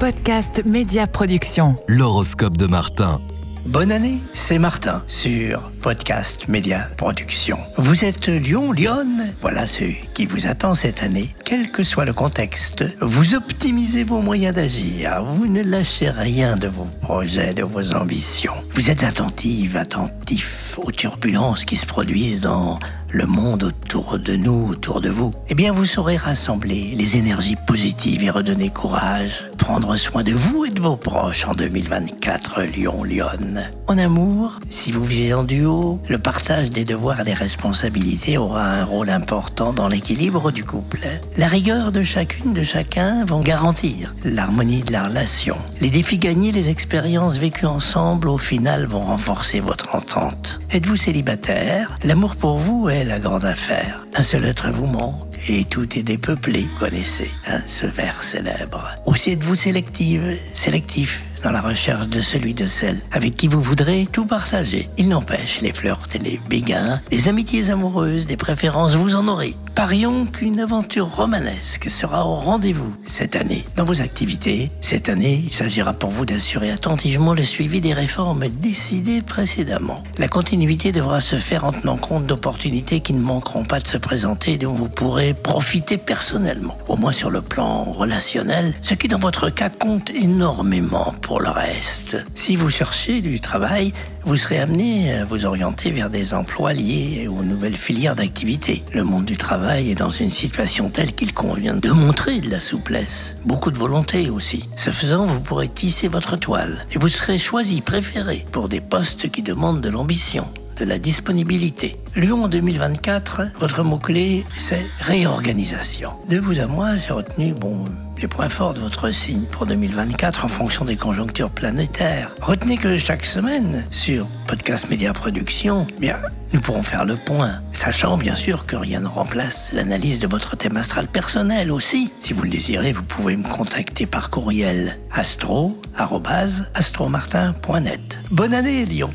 Podcast Média Production. L'horoscope de Martin. Bonne année, c'est Martin sur Podcast Média Production. Vous êtes Lyon, Lyon, voilà ce qui vous attend cette année. Quel que soit le contexte, vous optimisez vos moyens d'agir, vous ne lâchez rien de vos projets, de vos ambitions. Vous êtes attentive, attentif aux turbulences qui se produisent dans le monde autour de nous, autour de vous, eh bien vous saurez rassembler les énergies positives et redonner courage, prendre soin de vous et de vos proches en 2024 Lyon-Lyon. En amour, si vous vivez en duo, le partage des devoirs et des responsabilités aura un rôle important dans l'équilibre du couple. La rigueur de chacune de chacun vont garantir l'harmonie de la relation. Les défis gagnés, les expériences vécues ensemble au final vont renforcer votre entente. Êtes-vous célibataire? L'amour pour vous est la grande affaire. Un seul être vous manque et tout est dépeuplé, connaissez hein, ce vers célèbre. Aussi êtes-vous sélective, sélectif dans la recherche de celui de celle avec qui vous voudrez tout partager. Il n'empêche, les flirts et les béguins, les amitiés amoureuses, des préférences, vous en aurez. Parions qu'une aventure romanesque sera au rendez-vous cette année. Dans vos activités, cette année, il s'agira pour vous d'assurer attentivement le suivi des réformes décidées précédemment. La continuité devra se faire en tenant compte d'opportunités qui ne manqueront pas de se présenter et dont vous pourrez profiter personnellement, au moins sur le plan relationnel, ce qui dans votre cas compte énormément pour le reste. Si vous cherchez du travail, vous serez amené à vous orienter vers des emplois liés aux nouvelles filières d'activité. Le monde du travail est dans une situation telle qu'il convient de montrer de la souplesse, beaucoup de volonté aussi. Ce faisant, vous pourrez tisser votre toile et vous serez choisi, préféré pour des postes qui demandent de l'ambition de la disponibilité. Lyon 2024, votre mot-clé, c'est réorganisation. De vous à moi, j'ai retenu, bon, les points forts de votre signe pour 2024 en fonction des conjonctures planétaires. Retenez que chaque semaine, sur Podcast Média Production, eh nous pourrons faire le point, sachant bien sûr que rien ne remplace l'analyse de votre thème astral personnel aussi. Si vous le désirez, vous pouvez me contacter par courriel astro@astromartin.net. Bonne année, Lyon